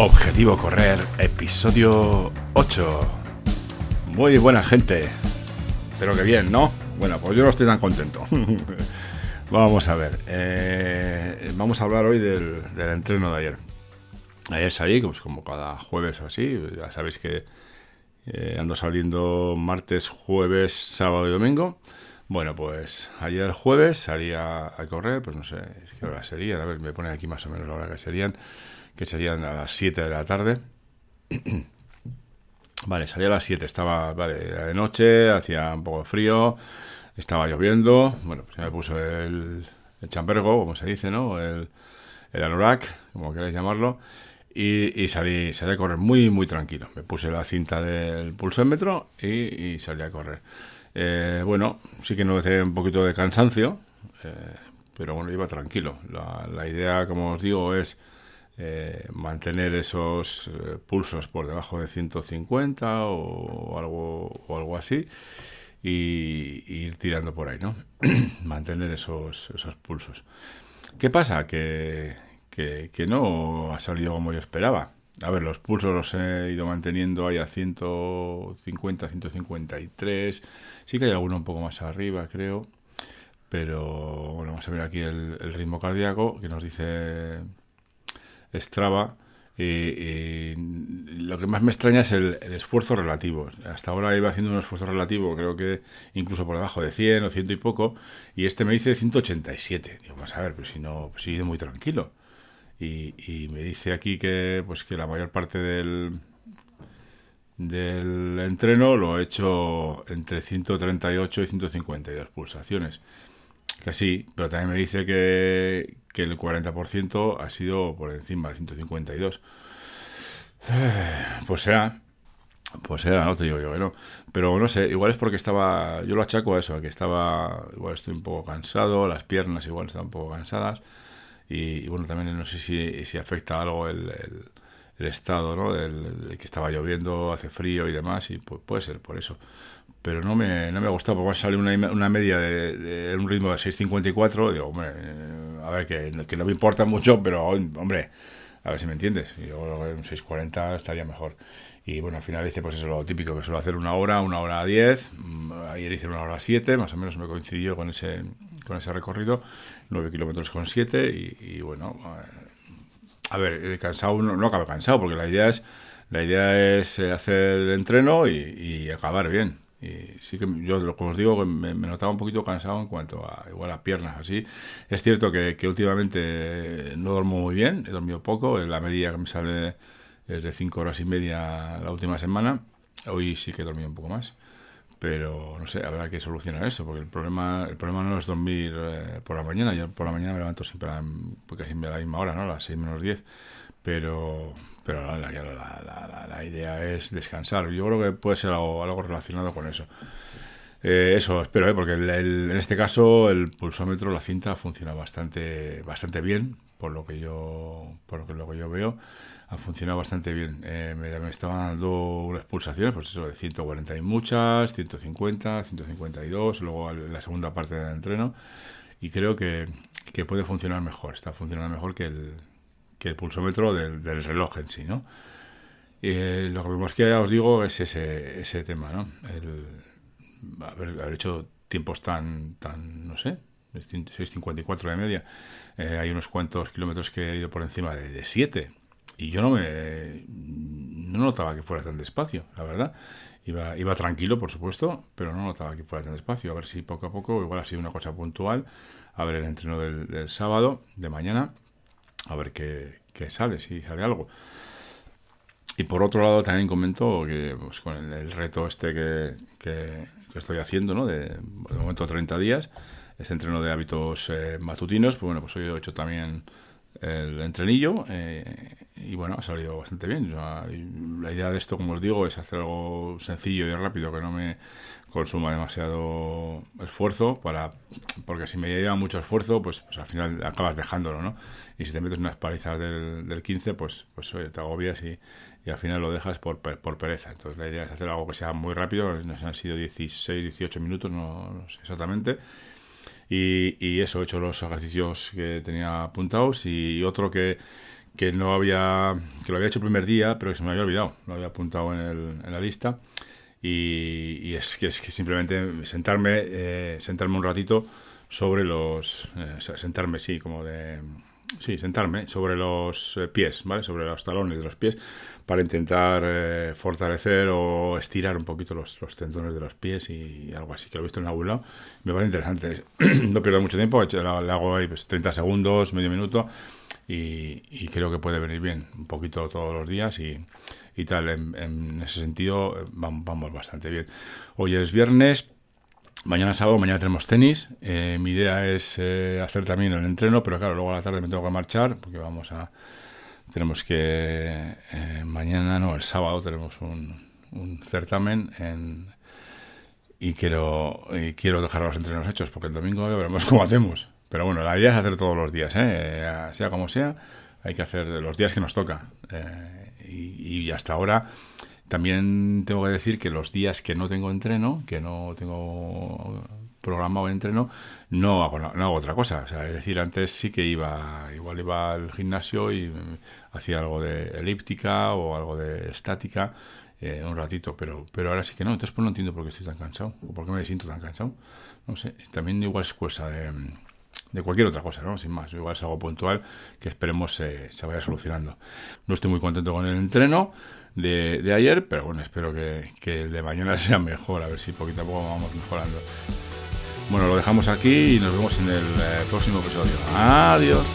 Objetivo Correr, episodio 8. Muy buena gente. Espero que bien, ¿no? Bueno, pues yo no estoy tan contento. vamos a ver. eh, vamos a hablar hoy del, del entreno de ayer. Ayer salí, pues como cada jueves o así. Ya sabéis que eh, ando saliendo martes, jueves, sábado y domingo. Bueno, pues ayer jueves salía a correr, pues no sé qué hora serían. A ver, me pone aquí más o menos la hora que serían, que serían a las 7 de la tarde. Vale, salía a las 7, estaba, vale, era de noche, hacía un poco de frío, estaba lloviendo, bueno, pues me puso el, el chambergo, como se dice, ¿no? El, el anorak, como queráis llamarlo, y, y salí, salí a correr muy, muy tranquilo. Me puse la cinta del pulsómetro y salí a correr. Eh, bueno, sí que noté un poquito de cansancio, eh, pero bueno, iba tranquilo. La, idea, como os digo, es eh, mantener esos pulsos por debajo de 150 o algo, o algo así y, ir tirando por ahí, ¿no? mantener esos, esos pulsos. ¿Qué pasa? Que, que no ha salido como yo esperaba. A ver, los pulsos los he ido manteniendo ahí a 150, 153. Sí que hay alguno un poco más arriba, creo. Pero bueno, vamos a ver aquí el, ritmo cardíaco que nos dice Strava. Y, lo que más me extraña es el, esfuerzo relativo. Hasta ahora iba haciendo un esfuerzo relativo, creo que incluso por debajo de 100 o 100 y poco, y este me dice 187. Digo, vamos a ver, pues si no, pues he ido muy tranquilo. Y, y, me dice aquí que pues que la mayor parte del del entreno lo he hecho entre 138 y 152 pulsaciones. Sí, pero también me dice que, que el 40% ha sido por encima de 152. Pues será, pues será, no te digo yo que no. Pero no sé, igual es porque estaba, yo lo achaco a eso, a que estaba, igual estoy un poco cansado, las piernas igual están un poco cansadas. Y, bueno, también no sé si, si afecta algo el, el, el estado, ¿no? Del, que estaba lloviendo, hace frío y demás, y pues puede ser por eso. Pero no me, no me ha gustado, porque sale una, una media de, de, un ritmo de 6.54, digo, hombre, eh, a ver, que, que, no me importa mucho, pero hombre, a ver si me entiendes. Yo creo que un 6.40 estaría mejor. Y bueno, al final hice pues eso lo típico, que suelo hacer una hora, una hora a 10, ayer hice una hora 7, más o menos me coincidió con ese, con ese recorrido, 9 kilómetros con 7 y, bueno, a ver, cansado, no, no acabo cansado, porque la idea es, la idea es eh, hacer el entreno y acabar bien. Y sí que yo, lo que os digo, me, me, notaba un poquito cansado en cuanto a igual a piernas, así. Es cierto que, que últimamente no duermo muy bien, he dormido poco, la medida que me sale es de 5 horas y media la última semana. Hoy sí que he dormido un poco más pero no sé, habrá que solucionar eso, porque el problema, el problema no es dormir eh, por la mañana, yo por la mañana me levanto siempre a, casi a la misma hora, ¿no? A las 6 menos 10, pero, pero la, la, la, idea es descansar, yo creo que puede ser algo, algo relacionado con eso. Eh, eso espero, ¿eh? porque el, en este caso el pulsómetro, la cinta funciona bastante, bastante bien, por lo que yo, por lo que, lo que yo veo ha funcionado bastante bien. Eh, me, me, estaban dando unas pulsaciones, pues eso, de 140 y muchas, 150, 152, luego la segunda parte del entreno, y creo que, que puede funcionar mejor, está funcionando mejor que el, que el pulsómetro del, reloj en sí, ¿no? Eh, lo que más que ya os digo es ese, ese tema, ¿no? El, haber, haber hecho tiempos tan, tan, no sé, 6.54 de media. Eh, hay unos cuantos kilómetros que he ido por encima de 7 y yo no me no notaba que fuera tan despacio, la verdad. Iba, iba tranquilo, por supuesto, pero no notaba que fuera tan despacio. A ver si poco a poco, igual ha sido una cosa puntual, a ver el entreno del sábado, de mañana, a ver qué, qué, sale, si sale algo. Y por otro lado, también comento que pues, con el, reto este que, que, estoy haciendo, ¿no? de, de momento 30 días, este entreno de hábitos eh, matutinos, pues bueno, pues hoy he hecho también el entrenillo eh, y bueno, ha salido bastante bien. La idea de esto, como os digo, es hacer algo sencillo y rápido que no me consuma demasiado esfuerzo para porque si me lleva mucho esfuerzo pues, pues al final acabas dejándolo ¿no? y si te metes unas palizas del, del 15 pues, pues te agobias y, y, al final lo dejas por, por pereza entonces la idea es hacer algo que sea muy rápido nos han sido 16, 18 minutos no, no sé exactamente y, eso, he hecho los ejercicios que tenía apuntados y otro que, que no había, que lo había hecho el primer día, pero que se me había olvidado, lo había apuntado en, el, la lista. Y, es, que, es que simplemente sentarme, eh, sentarme un ratito sobre los, eh, sentarme, sí, como de, sí, sentarme sobre los eh, pies, ¿vale? Sobre los talones de los pies para intentar fortalecer o estirar un poquito los, tendones de los pies y algo así, que lo he visto en algún lado. Me parece interesante. no pierdo mucho tiempo, le hago ahí pues, 30 segundos, medio minuto y, creo que puede venir bien un poquito todos los días y, y tal. En, ese sentido vamos, bastante bien. Hoy es viernes. Mañana sábado, mañana tenemos tenis. Eh, mi idea es eh, hacer también el entreno, pero claro, luego a la tarde me tengo que marchar porque vamos a. Tenemos que. Eh, mañana, no, el sábado tenemos un, un certamen en, y quiero, quiero dejar los entrenos hechos porque el domingo veremos cómo hacemos. Pero bueno, la idea es hacer todos los días, sea como sea, hay que hacer los días que nos toca. Y, hasta ahora también tengo que decir que los días que no tengo entreno, que no tengo programado entreno, no hago, no hago otra cosa. Es decir, antes sí que iba, igual iba al gimnasio y hacía algo de elíptica o algo de estática eh, un ratito, pero, pero ahora sí que no. Entonces pues no entiendo por qué estoy tan cansado o por qué me siento tan cansado. No sé, también igual es cosa de de cualquier otra cosa, ¿no? Sin más, igual es algo puntual que esperemos se vaya solucionando. No estoy muy contento con el entreno de, ayer, pero bueno, espero que, que, el de mañana sea mejor, a ver si poquito a poco vamos mejorando. Bueno, lo dejamos aquí y nos vemos en el eh, próximo episodio. Adiós.